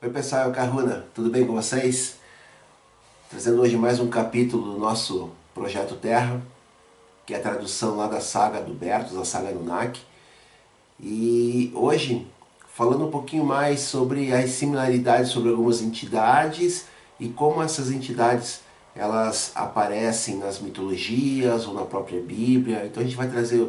Oi pessoal, é o Caruna, tudo bem com vocês? Trazendo hoje mais um capítulo do nosso Projeto Terra, que é a tradução lá da saga do Bertos, da saga NAC. E hoje, falando um pouquinho mais sobre as similaridades sobre algumas entidades e como essas entidades elas aparecem nas mitologias ou na própria Bíblia. Então a gente vai trazer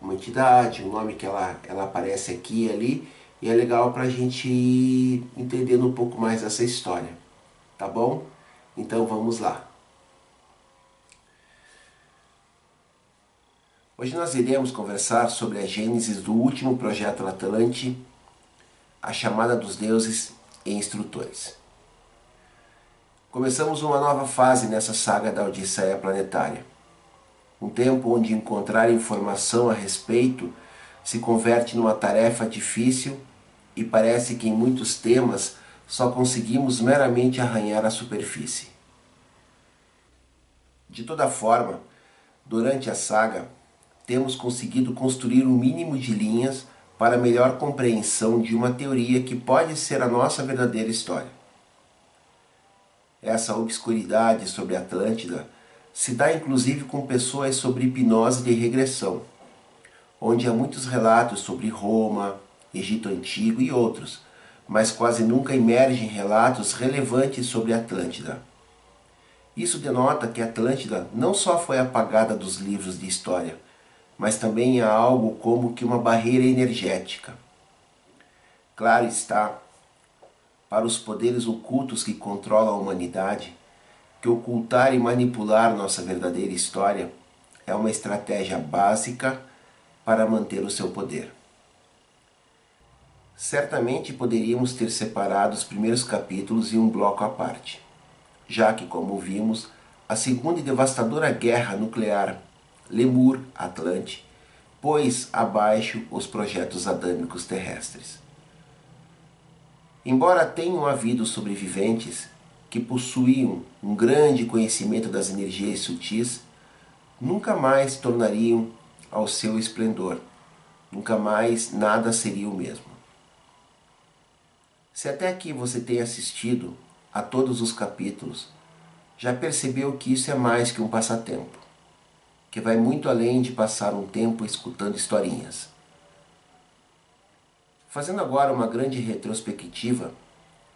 uma entidade, um nome que ela, ela aparece aqui e ali, e é legal para a gente ir entendendo um pouco mais essa história, tá bom? Então vamos lá. Hoje nós iremos conversar sobre a gênesis do último projeto Atlante, a chamada dos deuses e instrutores. Começamos uma nova fase nessa saga da Odisseia Planetária um tempo onde encontrar informação a respeito se converte numa tarefa difícil e parece que em muitos temas só conseguimos meramente arranhar a superfície. De toda forma, durante a saga, temos conseguido construir um mínimo de linhas para melhor compreensão de uma teoria que pode ser a nossa verdadeira história. Essa obscuridade sobre Atlântida se dá inclusive com pessoas sobre hipnose de regressão, onde há muitos relatos sobre Roma, Egito Antigo e outros, mas quase nunca emergem relatos relevantes sobre Atlântida. Isso denota que Atlântida não só foi apagada dos livros de história, mas também há algo como que uma barreira energética. Claro está, para os poderes ocultos que controlam a humanidade, que ocultar e manipular nossa verdadeira história é uma estratégia básica para manter o seu poder. Certamente poderíamos ter separado os primeiros capítulos em um bloco à parte, já que, como vimos, a segunda e devastadora guerra nuclear Lemur-Atlante pôs abaixo os projetos adâmicos terrestres. Embora tenham havido sobreviventes que possuíam um grande conhecimento das energias sutis, nunca mais tornariam ao seu esplendor, nunca mais nada seria o mesmo. Se até aqui você tem assistido a todos os capítulos, já percebeu que isso é mais que um passatempo, que vai muito além de passar um tempo escutando historinhas. Fazendo agora uma grande retrospectiva,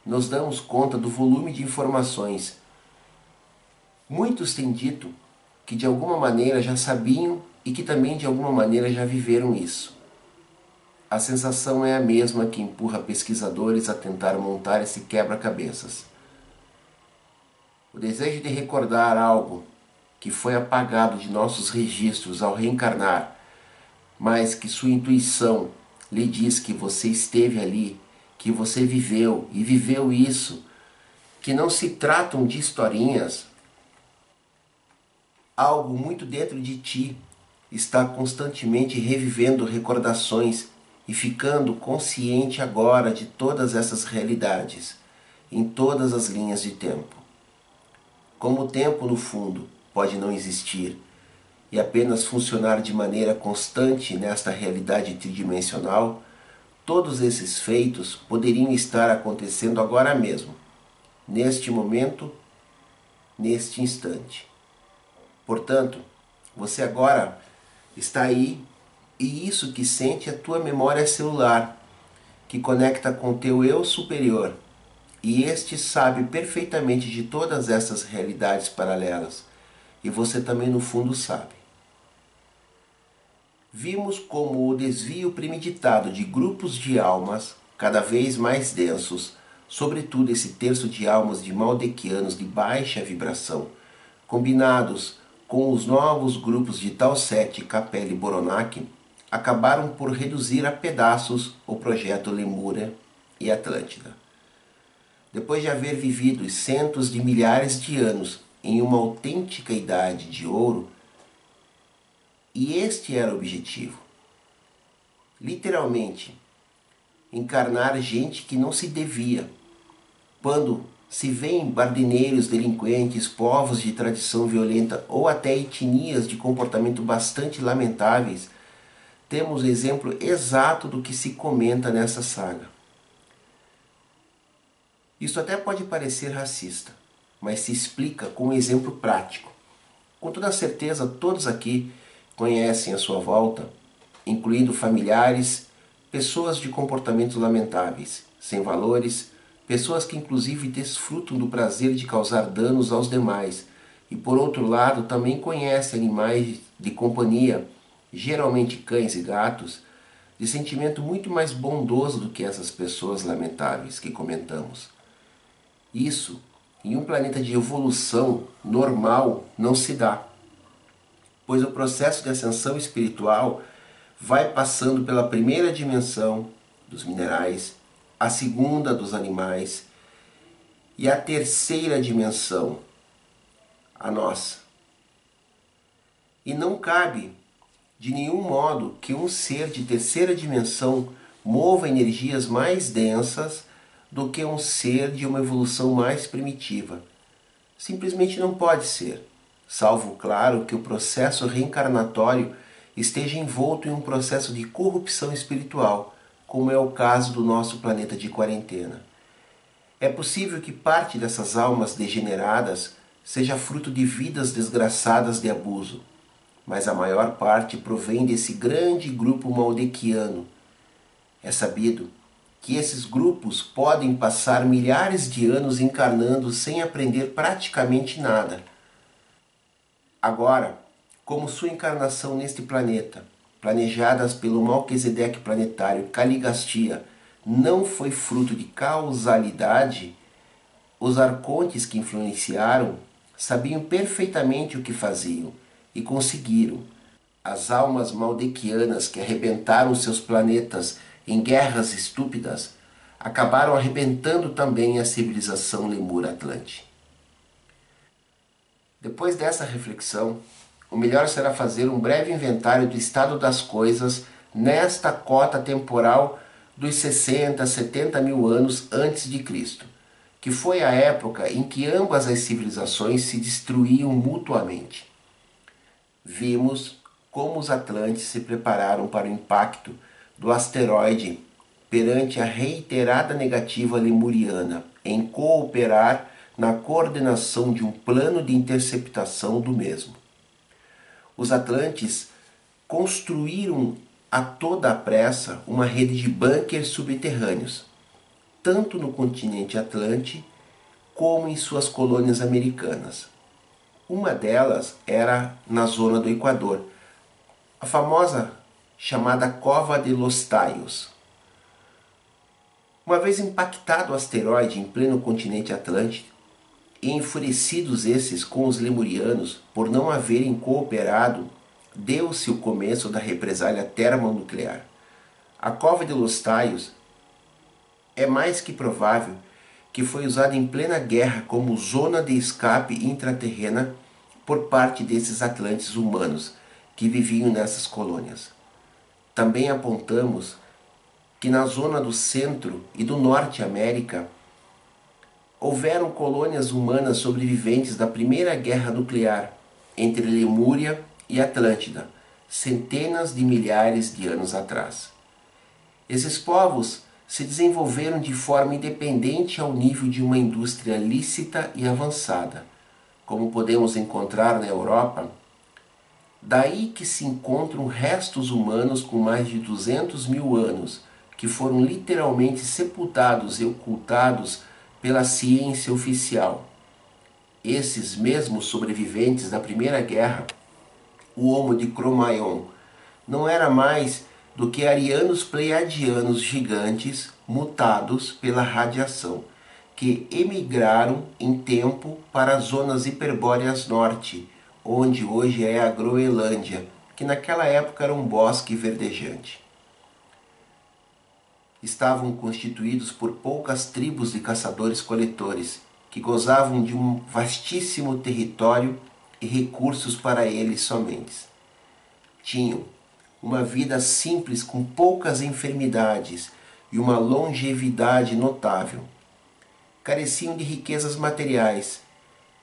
nos damos conta do volume de informações. Muitos têm dito que de alguma maneira já sabiam e que também de alguma maneira já viveram isso. A sensação é a mesma que empurra pesquisadores a tentar montar esse quebra-cabeças. O desejo de recordar algo que foi apagado de nossos registros ao reencarnar, mas que sua intuição lhe diz que você esteve ali que você viveu e viveu isso, que não se tratam de historinhas. Algo muito dentro de ti está constantemente revivendo recordações e ficando consciente agora de todas essas realidades, em todas as linhas de tempo. Como o tempo, no fundo, pode não existir e apenas funcionar de maneira constante nesta realidade tridimensional, Todos esses feitos poderiam estar acontecendo agora mesmo, neste momento, neste instante. Portanto, você agora está aí e isso que sente a tua memória celular, que conecta com teu eu superior. E este sabe perfeitamente de todas essas realidades paralelas. E você também no fundo sabe vimos como o desvio premeditado de grupos de almas cada vez mais densos, sobretudo esse terço de almas de maldequianos de baixa vibração, combinados com os novos grupos de Talset, Capella e Boronac, acabaram por reduzir a pedaços o projeto Lemúria e Atlântida. Depois de haver vivido centos de milhares de anos em uma autêntica idade de ouro, e este era o objetivo. Literalmente, encarnar gente que não se devia. Quando se vêem bardineiros, delinquentes, povos de tradição violenta ou até etnias de comportamento bastante lamentáveis, temos o exemplo exato do que se comenta nessa saga. Isso até pode parecer racista, mas se explica com um exemplo prático. Com toda certeza, todos aqui conhecem à sua volta, incluindo familiares, pessoas de comportamentos lamentáveis, sem valores, pessoas que inclusive desfrutam do prazer de causar danos aos demais, e por outro lado também conhecem animais de companhia, geralmente cães e gatos, de sentimento muito mais bondoso do que essas pessoas lamentáveis que comentamos. Isso, em um planeta de evolução normal, não se dá, pois o processo de ascensão espiritual vai passando pela primeira dimensão dos minerais, a segunda dos animais e a terceira dimensão, a nossa. E não cabe de nenhum modo que um ser de terceira dimensão mova energias mais densas do que um ser de uma evolução mais primitiva. Simplesmente não pode ser, salvo, claro, que o processo reencarnatório esteja envolto em um processo de corrupção espiritual, como é o caso do nosso planeta de quarentena. É possível que parte dessas almas degeneradas seja fruto de vidas desgraçadas de abuso, mas a maior parte provém desse grande grupo maldequiano. É sabido que esses grupos podem passar milhares de anos encarnando sem aprender praticamente nada. Agora, como sua encarnação neste planeta, planejadas pelo Malquisedeque planetário Caligastia, não foi fruto de causalidade, os arcontes que influenciaram sabiam perfeitamente o que faziam e conseguiram. As almas maldequianas que arrebentaram seus planetas em guerras estúpidas acabaram arrebentando também a civilização lemura-atlante. Depois dessa reflexão, o melhor será fazer um breve inventário do estado das coisas nesta cota temporal dos 60, 70 mil anos antes de Cristo, que foi a época em que ambas as civilizações se destruíam mutuamente vimos como os Atlantes se prepararam para o impacto do asteroide perante a reiterada negativa lemuriana em cooperar na coordenação de um plano de interceptação do mesmo. Os Atlantes construíram a toda a pressa uma rede de bunkers subterrâneos, tanto no continente Atlante como em suas colônias americanas. Uma delas era na zona do Equador, a famosa chamada Cova de los Taios. Uma vez impactado o asteroide em pleno continente Atlântico, e enfurecidos esses com os lemurianos por não haverem cooperado, deu-se o começo da represália termonuclear. A Cova de los Taios é mais que provável que foi usada em plena guerra como zona de escape intraterrena por parte desses atlantes humanos que viviam nessas colônias. Também apontamos que na zona do centro e do norte América houveram colônias humanas sobreviventes da primeira guerra nuclear entre Lemúria e Atlântida, centenas de milhares de anos atrás. Esses povos se desenvolveram de forma independente ao nível de uma indústria lícita e avançada, como podemos encontrar na Europa. Daí que se encontram restos humanos com mais de 200 mil anos, que foram literalmente sepultados e ocultados pela ciência oficial. Esses mesmos sobreviventes da Primeira Guerra, o Homo de Cro-Magnon, não era mais do que arianos pleiadianos gigantes mutados pela radiação, que emigraram em tempo para as zonas hiperbóreas norte, onde hoje é a Groenlândia, que naquela época era um bosque verdejante. Estavam constituídos por poucas tribos de caçadores-coletores, que gozavam de um vastíssimo território e recursos para eles somente. Tinham uma vida simples com poucas enfermidades e uma longevidade notável. Careciam de riquezas materiais,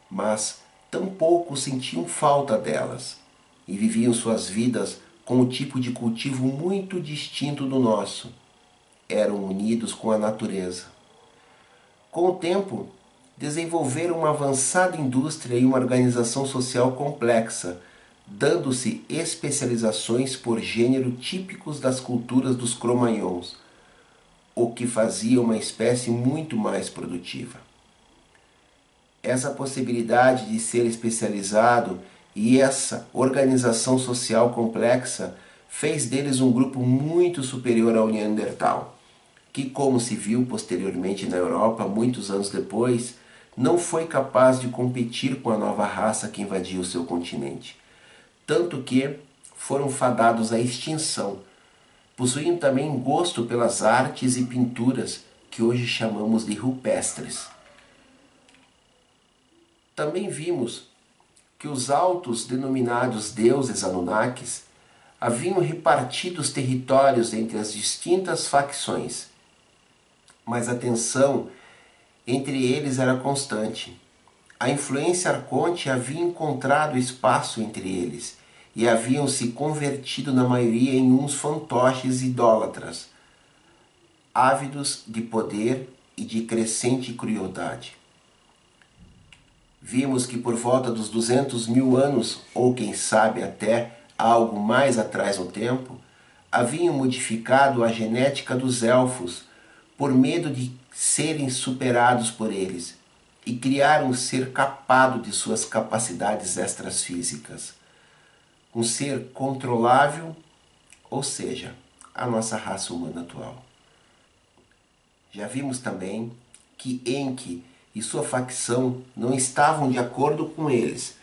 mas tampouco sentiam falta delas e viviam suas vidas com um tipo de cultivo muito distinto do nosso. Eram unidos com a natureza. Com o tempo, desenvolveram uma avançada indústria e uma organização social complexa, dando-se especializações por gênero típicos das culturas dos cromagnons, o que fazia uma espécie muito mais produtiva. Essa possibilidade de ser especializado e essa organização social complexa fez deles um grupo muito superior ao Neandertal, que, como se viu posteriormente na Europa, muitos anos depois, não foi capaz de competir com a nova raça que invadiu seu continente. Tanto que foram fadados à extinção. Possuíam também gosto pelas artes e pinturas que hoje chamamos de rupestres. Também vimos que os altos denominados deuses Anunnakis haviam repartido os territórios entre as distintas facções. Mas a tensão entre eles era constante. A influência arconte havia encontrado espaço entre eles e haviam se convertido na maioria em uns fantoches idólatras, ávidos de poder e de crescente crueldade. Vimos que por volta dos 200 mil anos, ou quem sabe até algo mais atrás no tempo, haviam modificado a genética dos elfos por medo de serem superados por eles e criaram um ser capado de suas capacidades extras físicas. Um ser controlável, ou seja, a nossa raça humana atual. Já vimos também que Enki e sua facção não estavam de acordo com eles,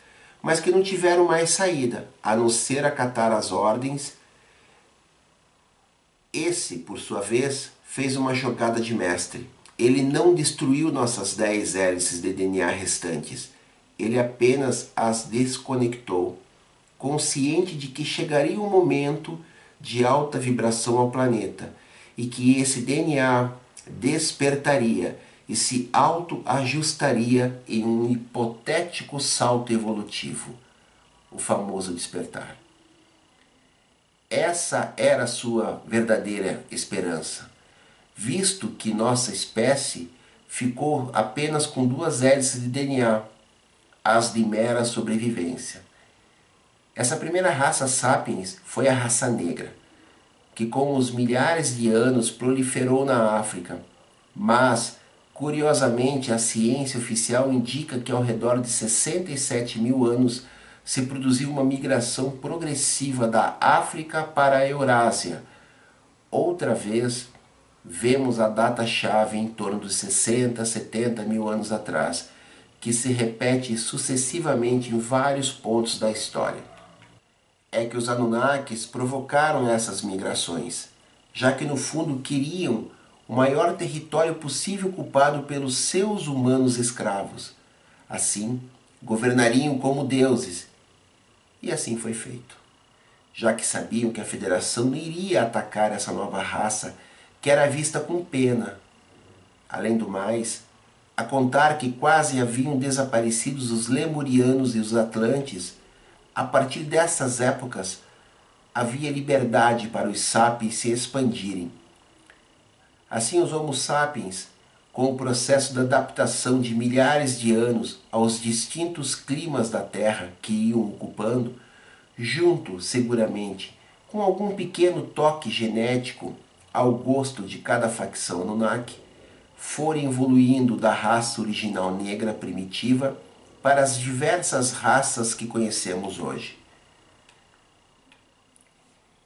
mas que não tiveram mais saída, a não ser acatar as ordens. Esse, por sua vez, fez uma jogada de mestre. Ele não destruiu nossas 10 hélices de DNA restantes, ele apenas as desconectou, consciente de que chegaria um momento de alta vibração ao planeta e que esse DNA despertaria e se autoajustaria em um hipotético salto evolutivo, o famoso despertar. Essa era a sua verdadeira esperança, visto que nossa espécie ficou apenas com duas hélices de DNA, as de mera sobrevivência. Essa primeira raça sapiens foi a raça negra, que com os milhares de anos proliferou na África, mas Curiosamente, a ciência oficial indica que ao redor de 67 mil anos se produziu uma migração progressiva da África para a Eurásia. Outra vez, vemos a data-chave em torno de 60, 70 mil anos atrás, que se repete sucessivamente em vários pontos da história. É que os Anunnakis provocaram essas migrações, já que no fundo queriam o maior território possível ocupado pelos seus humanos escravos. Assim, governariam como deuses. E assim foi feito. Já que sabiam que a federação não iria atacar essa nova raça, que era vista com pena. Além do mais, a contar que quase haviam desaparecido os lemurianos e os atlantes, a partir dessas épocas havia liberdade para os sapiens se expandirem. Assim, os Homo sapiens, com o processo de adaptação de milhares de anos aos distintos climas da Terra que iam ocupando, junto, seguramente, com algum pequeno toque genético ao gosto de cada facção Anunnaki, foram evoluindo da raça original negra primitiva para as diversas raças que conhecemos hoje.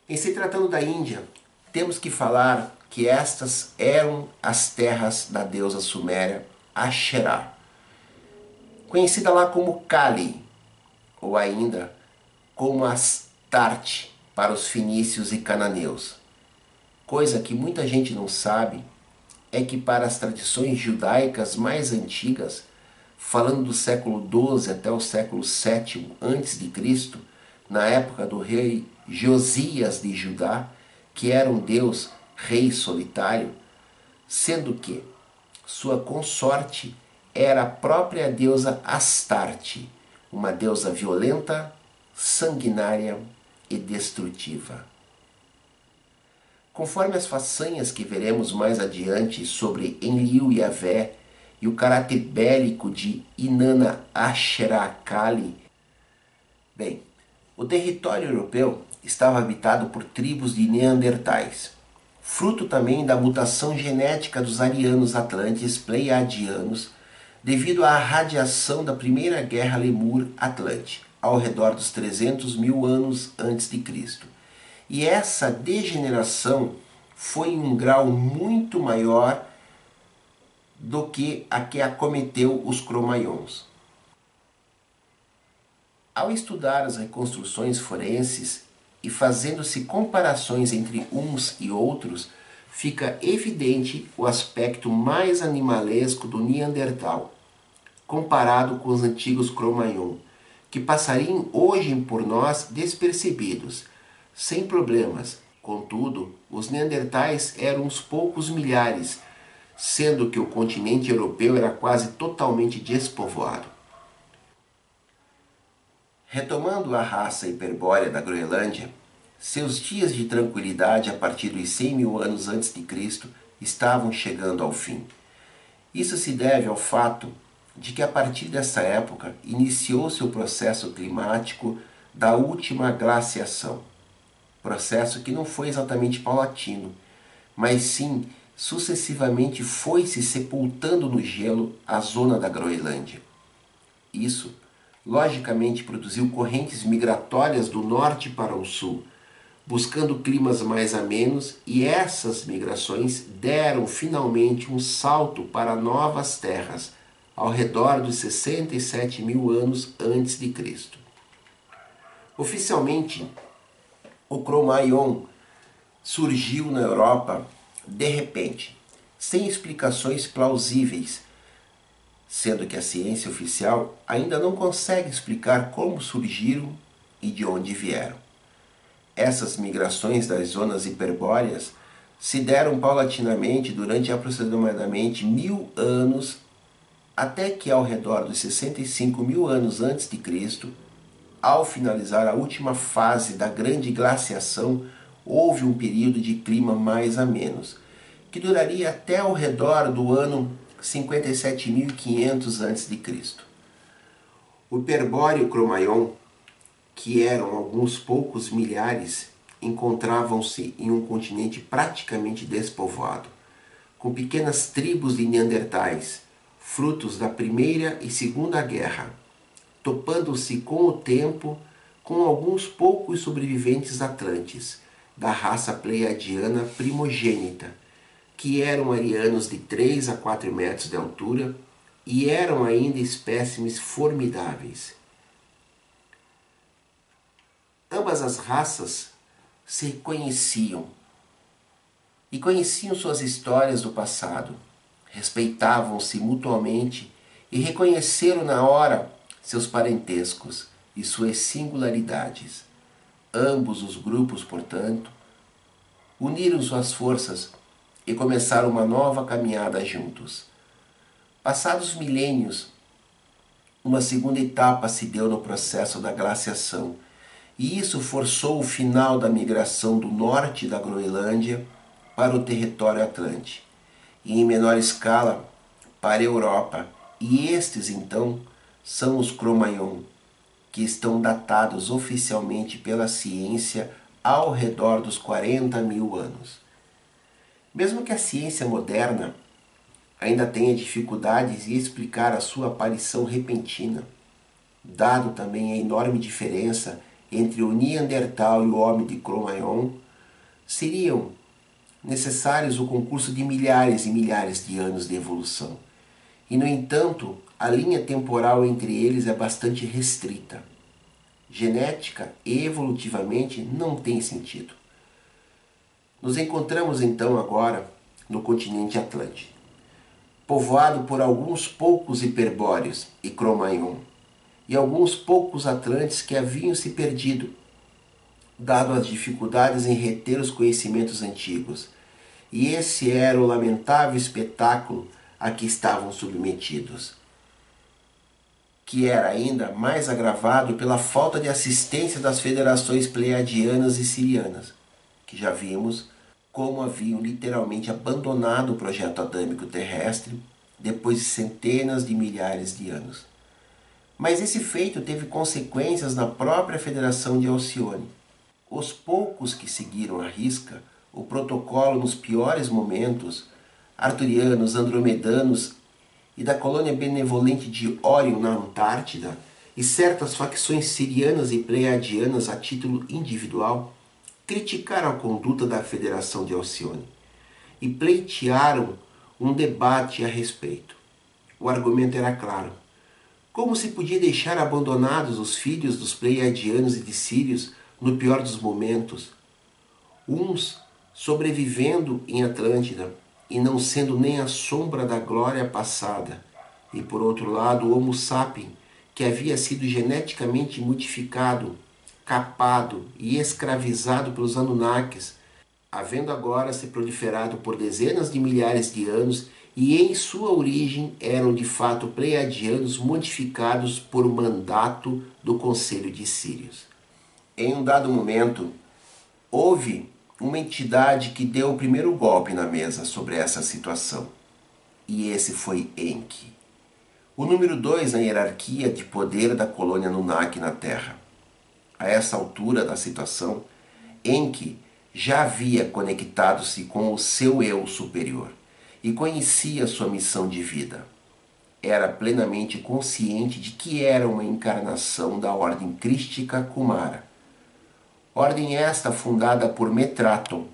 Em se tratando da Índia, temos que falar que estas eram as terras da deusa suméria Asherah, conhecida lá como Kali, ou ainda como Astarte para os fenícios e cananeus. Coisa que muita gente não sabe é que para as tradições judaicas mais antigas, falando do século XII até o século VII a.C., na época do rei Josias de Judá, que era um deus rei solitário, sendo que sua consorte era a própria deusa Astarte, uma deusa violenta, sanguinária e destrutiva. Conforme as façanhas que veremos mais adiante sobre Enlil e Avé e o caráter bélico de Inanna Ashrakali. Bem, o território europeu estava habitado por tribos de neandertais, fruto também da mutação genética dos arianos atlantes pleiadianos devido à radiação da primeira guerra lemur-atlante, ao redor dos 300 mil anos antes de Cristo. E essa degeneração foi em um grau muito maior do que a que acometeu os cromaions. Ao estudar as reconstruções forenses e fazendo-se comparações entre uns e outros, fica evidente o aspecto mais animalesco do Neandertal, comparado com os antigos Cro-Magnon, que passariam hoje por nós despercebidos, sem problemas. Contudo, os Neandertais eram uns poucos milhares, sendo que o continente europeu era quase totalmente despovoado. Retomando a raça hiperbórea da Groenlândia, seus dias de tranquilidade a partir dos 100 mil anos antes de Cristo estavam chegando ao fim. Isso se deve ao fato de que a partir dessa época iniciou-se o processo climático da última glaciação. Processo que não foi exatamente paulatino, mas sim sucessivamente foi se sepultando no gelo a zona da Groenlândia. Isso, logicamente, produziu correntes migratórias do norte para o sul, buscando climas mais amenos, e essas migrações deram finalmente um salto para novas terras ao redor dos 67 mil anos antes de Cristo. Oficialmente, o Cro-Magnon surgiu na Europa de repente, sem explicações plausíveis, sendo que a ciência oficial ainda não consegue explicar como surgiram e de onde vieram. Essas migrações das zonas hiperbóreas se deram paulatinamente durante aproximadamente mil anos, até que ao redor dos 65 mil anos antes de Cristo, ao finalizar a última fase da grande glaciação, houve um período de clima mais a menos, que duraria até ao redor do ano 57.500 a.C. O Perbóreo Cromaion, que eram alguns poucos milhares, encontravam-se em um continente praticamente despovoado, com pequenas tribos de neandertais, frutos da Primeira e Segunda Guerra, topando-se com o tempo com alguns poucos sobreviventes atlantes, da raça pleiadiana primogênita, que eram arianos de 3 a 4 metros de altura e eram ainda espécimes formidáveis. Ambas as raças se conheciam e conheciam suas histórias do passado, respeitavam-se mutuamente e reconheceram na hora seus parentescos e suas singularidades. Ambos os grupos, portanto, uniram suas forças e começaram uma nova caminhada juntos. Passados milênios, uma segunda etapa se deu no processo da glaciação, e isso forçou o final da migração do norte da Groenlândia para o território Atlântico, e em menor escala para a Europa, e estes então são os Cro-Magnon, que estão datados oficialmente pela ciência ao redor dos 40 mil anos. Mesmo que a ciência moderna ainda tenha dificuldades em explicar a sua aparição repentina, dado também a enorme diferença entre o Neandertal e o homem de Cro-Magnon, seriam necessários o concurso de milhares e milhares de anos de evolução. E, no entanto, a linha temporal entre eles é bastante restrita. Genética e evolutivamente não tem sentido. Nos encontramos então agora no continente Atlântico, povoado por alguns poucos hiperbóreos e Cro-Magnon, e alguns poucos atlantes que haviam se perdido, dado as dificuldades em reter os conhecimentos antigos. E esse era o lamentável espetáculo a que estavam submetidos que era ainda mais agravado pela falta de assistência das federações pleiadianas e sirianas, que já vimos como haviam literalmente abandonado o projeto adâmico terrestre depois de centenas de milhares de anos. Mas esse feito teve consequências na própria Federação de Alcione. Os poucos que seguiram a risca o protocolo nos piores momentos, arturianos, andromedanos e da colônia benevolente de Órion na Antártida, e certas facções sirianas e pleiadianas a título individual, criticaram a conduta da Federação de Alcione e pleitearam um debate a respeito. O argumento era claro. Como se podia deixar abandonados os filhos dos pleiadianos e de Sírios no pior dos momentos? Uns sobrevivendo em Atlântida e não sendo nem a sombra da glória passada, e por outro lado o Homo sapiens, que havia sido geneticamente modificado, capado e escravizado pelos Anunnakis, havendo agora se proliferado por dezenas de milhares de anos e em sua origem eram de fato pleiadianos modificados por mandato do Conselho de Sírios. Em um dado momento, houve uma entidade que deu o primeiro golpe na mesa sobre essa situação. E esse foi Enki. O número dois na hierarquia de poder da colônia Nunak na Terra. A essa altura da situação, Enki já havia conectado-se com o seu eu superior e conhecia sua missão de vida. Era plenamente consciente de que era uma encarnação da ordem crística Kumara Ordem esta fundada por Metraton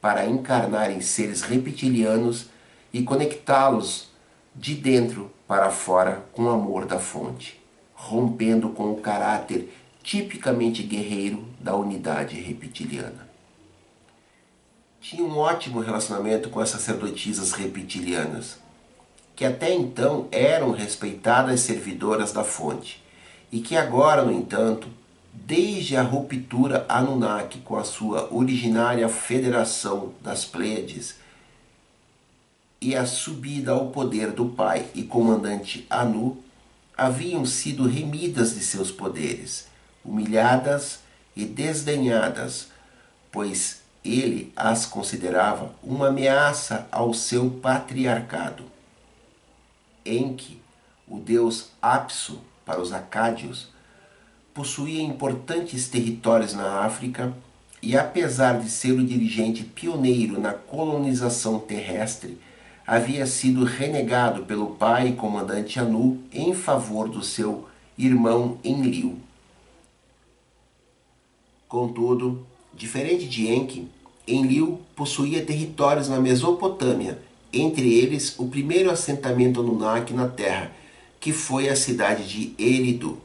para encarnar em seres reptilianos e conectá-los de dentro para fora com o amor da fonte, rompendo com o caráter tipicamente guerreiro da unidade reptiliana. Tinha um ótimo relacionamento com as sacerdotisas reptilianas, que até então eram respeitadas servidoras da fonte, e que agora, no entanto, Desde a ruptura Anunnaki com a sua originária federação das Pleiades e a subida ao poder do pai e comandante Anu, haviam sido remidas de seus poderes, humilhadas e desdenhadas, pois ele as considerava uma ameaça ao seu patriarcado. Enki, o deus Apsu para os acádios, possuía importantes territórios na África e, apesar de ser o dirigente pioneiro na colonização terrestre, havia sido renegado pelo pai comandante Anu em favor do seu irmão Enlil. Contudo, diferente de Enki, Enlil possuía territórios na Mesopotâmia, entre eles o primeiro assentamento Anunnaki na Terra, que foi a cidade de Eridu.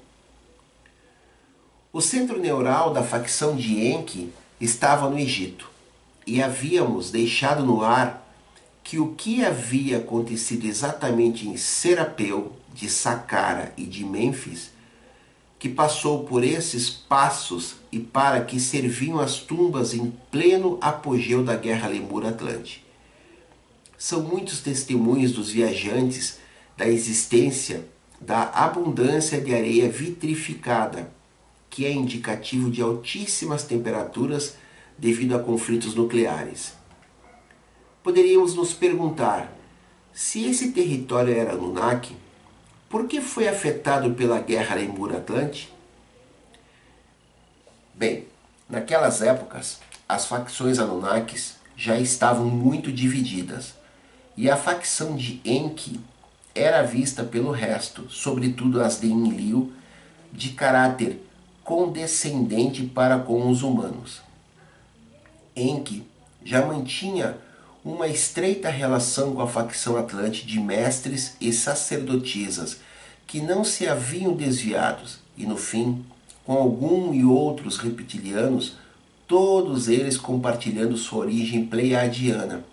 O centro neural da facção de Enki estava no Egito, e havíamos deixado no ar que o que havia acontecido exatamente em Serapeu, de Saqqara e de Mênfis, que passou por esses passos e para que serviam as tumbas em pleno apogeu da Guerra Lemur-Atlante. São muitos testemunhos dos viajantes da existência da abundância de areia vitrificada que é indicativo de altíssimas temperaturas devido a conflitos nucleares. Poderíamos nos perguntar: se esse território era Anunnaki, por que foi afetado pela guerra Lemur-Atlante? Bem, naquelas épocas, as facções Anunnakis já estavam muito divididas e a facção de Enki era vista pelo resto, sobretudo as de Enlil, de caráter condescendente para com os humanos. Enki já mantinha uma estreita relação com a facção atlante de mestres e sacerdotisas que não se haviam desviados e no fim, com algum e outros reptilianos, todos eles compartilhando sua origem pleiadiana.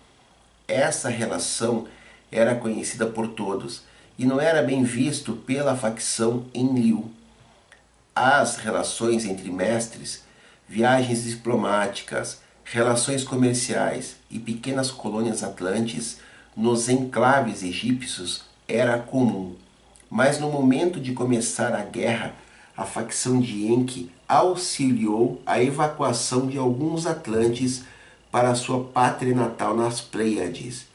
Essa relação era conhecida por todos e não era bem visto pela facção Enlil as relações entre mestres, viagens diplomáticas, relações comerciais e pequenas colônias atlantes nos enclaves egípcios era comum. Mas no momento de começar a guerra, a facção de Enki auxiliou a evacuação de alguns atlantes para sua pátria natal nas Pleiades.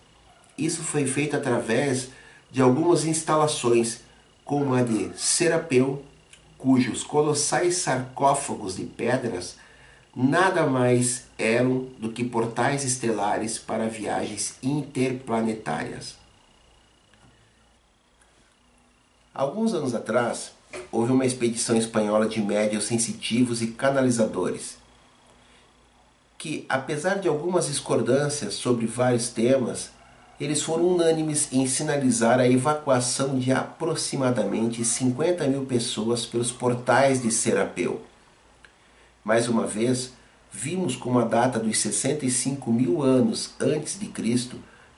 Isso foi feito através de algumas instalações, como a de Serapeu, cujos colossais sarcófagos de pedras nada mais eram do que portais estelares para viagens interplanetárias. Alguns anos atrás, houve uma expedição espanhola de médios sensitivos e canalizadores, que, apesar de algumas discordâncias sobre vários temas, eles foram unânimes em sinalizar a evacuação de aproximadamente 50 mil pessoas pelos portais de Serapeu. Mais uma vez, vimos como a data dos 65 mil anos antes de Cristo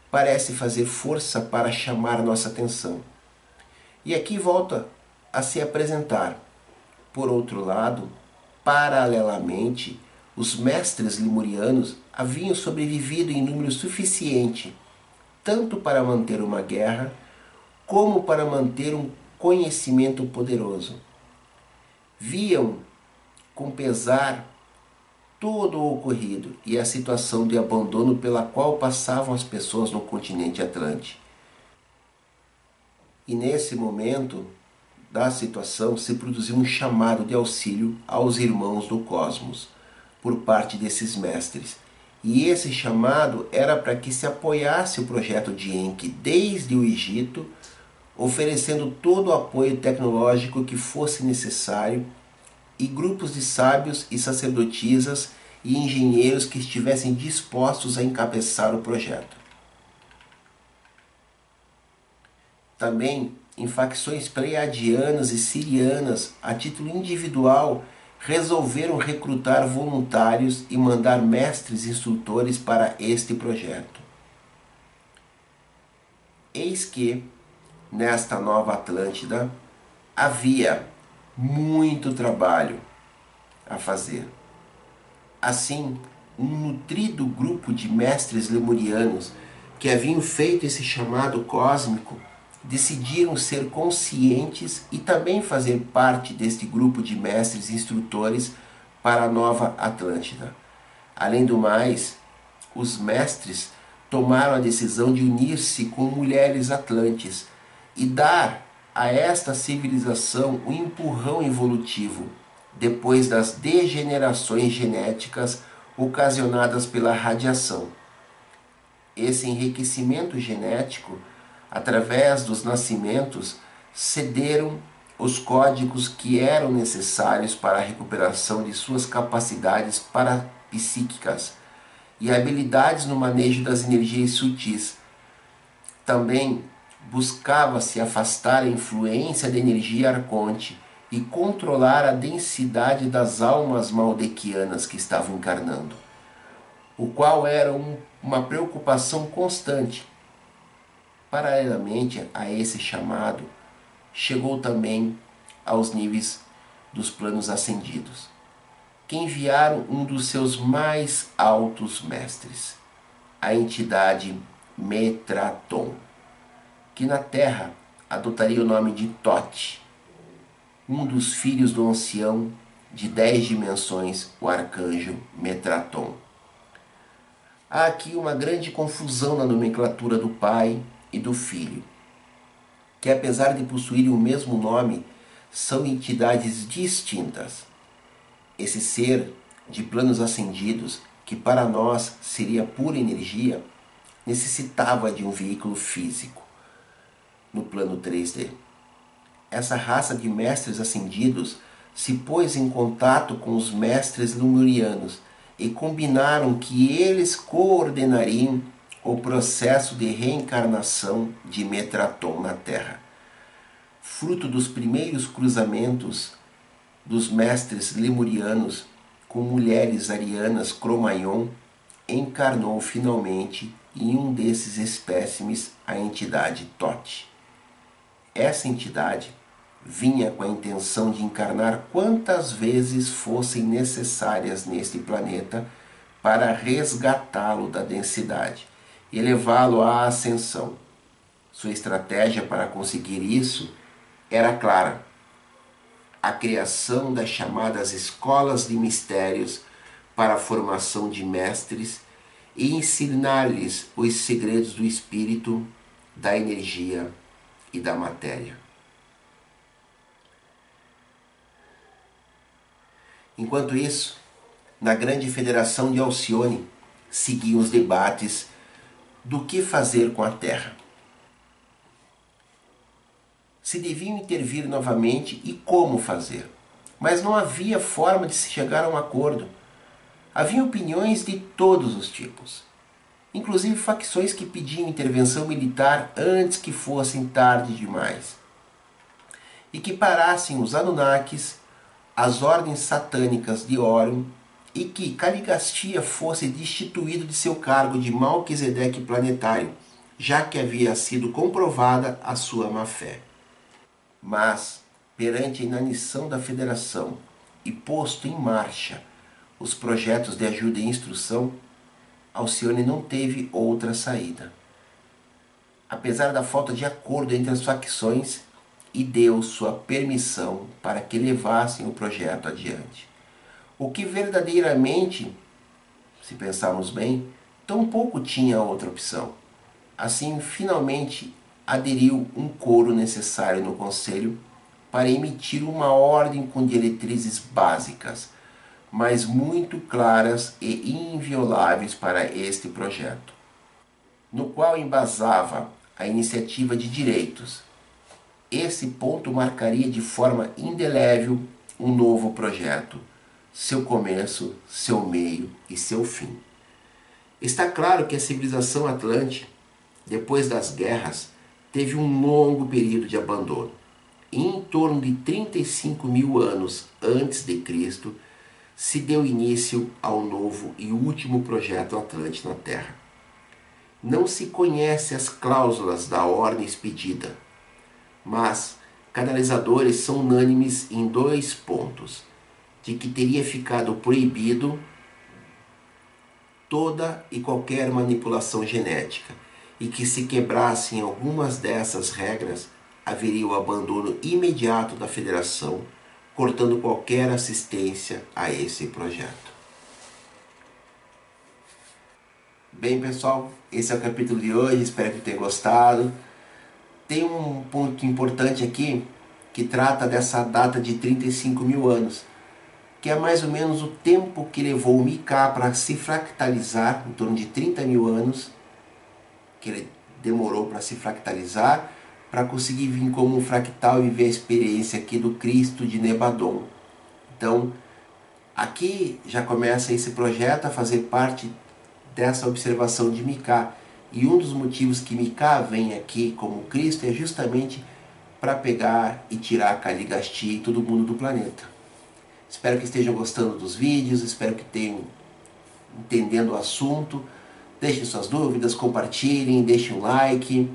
parece fazer força para chamar nossa atenção. E aqui volta a se apresentar. Por outro lado, paralelamente, os mestres lemurianos haviam sobrevivido em número suficiente tanto para manter uma guerra como para manter um conhecimento poderoso. Viam com pesar todo o ocorrido e a situação de abandono pela qual passavam as pessoas no continente Atlântico. E nesse momento da situação se produziu um chamado de auxílio aos irmãos do cosmos por parte desses mestres e esse chamado era para que se apoiasse o projeto de Enki desde o Egito, oferecendo todo o apoio tecnológico que fosse necessário e grupos de sábios e sacerdotisas e engenheiros que estivessem dispostos a encabeçar o projeto. Também em facções pleiadianas e sirianas, a título individual, resolveram recrutar voluntários e mandar mestres instrutores para este projeto. Eis que, nesta nova Atlântida, havia muito trabalho a fazer. Assim, um nutrido grupo de mestres lemurianos que haviam feito esse chamado cósmico decidiram ser conscientes e também fazer parte deste grupo de mestres e instrutores para a nova Atlântida. Além do mais, os mestres tomaram a decisão de unir-se com mulheres atlantes e dar a esta civilização um empurrão evolutivo depois das degenerações genéticas ocasionadas pela radiação. Esse enriquecimento genético através dos nascimentos, cederam os códigos que eram necessários para a recuperação de suas capacidades parapsíquicas e habilidades no manejo das energias sutis. Também buscava-se afastar a influência da energia arconte e controlar a densidade das almas maldequianas que estavam encarnando, o qual era um, uma preocupação constante Paralelamente a esse chamado, chegou também aos níveis dos planos ascendidos, que enviaram um dos seus mais altos mestres, a entidade Metraton, que na Terra adotaria o nome de Tote, um dos filhos do ancião de dez dimensões, o arcanjo Metraton. Há aqui uma grande confusão na nomenclatura do pai e do Filho, que apesar de possuírem o mesmo nome, são entidades distintas. Esse ser de planos ascendidos, que para nós seria pura energia, necessitava de um veículo físico no plano 3D. Essa raça de mestres ascendidos se pôs em contato com os mestres lemurianos e combinaram que eles coordenariam o processo de reencarnação de Metraton na Terra. Fruto dos primeiros cruzamentos dos mestres lemurianos com mulheres arianas Cromaion, encarnou finalmente em um desses espécimes a entidade Tote. Essa entidade vinha com a intenção de encarnar quantas vezes fossem necessárias neste planeta para resgatá-lo da densidade e levá-lo à ascensão. Sua estratégia para conseguir isso era clara: a criação das chamadas escolas de mistérios para a formação de mestres e ensinar-lhes os segredos do espírito, da energia e da matéria. Enquanto isso, na grande federação de Alcione, seguiam os debates do que fazer com a terra. Se deviam intervir novamente e como fazer. Mas não havia forma de se chegar a um acordo. Havia opiniões de todos os tipos, inclusive facções que pediam intervenção militar antes que fossem tarde demais, e que parassem os Anunnakis, as ordens satânicas de Orion e que Caligastia fosse destituído de seu cargo de Malquisedeque planetário, já que havia sido comprovada a sua má-fé. Mas, perante a inanição da Federação e posto em marcha os projetos de ajuda e instrução, Alcione não teve outra saída. Apesar da falta de acordo entre as facções, e deu sua permissão para que levassem o projeto adiante. O que verdadeiramente, se pensarmos bem, tampouco tinha outra opção. Assim, finalmente aderiu um coro necessário no Conselho para emitir uma ordem com diretrizes básicas, mas muito claras e invioláveis para este projeto, no qual embasava a iniciativa de direitos. Esse ponto marcaria de forma indelével um novo projeto seu começo, seu meio e seu fim. Está claro que a civilização atlante, depois das guerras, teve um longo período de abandono. em torno de 35 mil anos antes de Cristo, se deu início ao novo e último projeto Atlante na Terra. Não se conhece as cláusulas da ordem expedida, mas canalizadores são unânimes em dois pontos de que teria ficado proibido toda e qualquer manipulação genética e que se quebrassem algumas dessas regras haveria o abandono imediato da federação, cortando qualquer assistência a esse projeto. Bem, pessoal, esse é o capítulo de hoje, espero que tenham gostado. Tem um ponto importante aqui que trata dessa data de 35 mil anos que é mais ou menos o tempo que levou o Mika para se fractalizar, em torno de 30 mil anos, que ele demorou para se fractalizar, para conseguir vir como um fractal e viver a experiência aqui do Cristo de Nebadon. Então, aqui já começa esse projeto a fazer parte dessa observação de Mika. E um dos motivos que Mika vem aqui como Cristo é justamente para pegar e tirar Caligasti e todo mundo do planeta. Espero que estejam gostando dos vídeos, espero que tenham entendendo o assunto. Deixem suas dúvidas, compartilhem, deixem um like.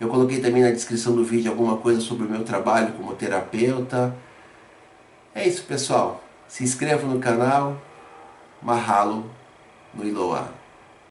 Eu coloquei também na descrição do vídeo alguma coisa sobre o meu trabalho como terapeuta. É isso, pessoal. Se inscrevam no canal. Mahalo no Iloa.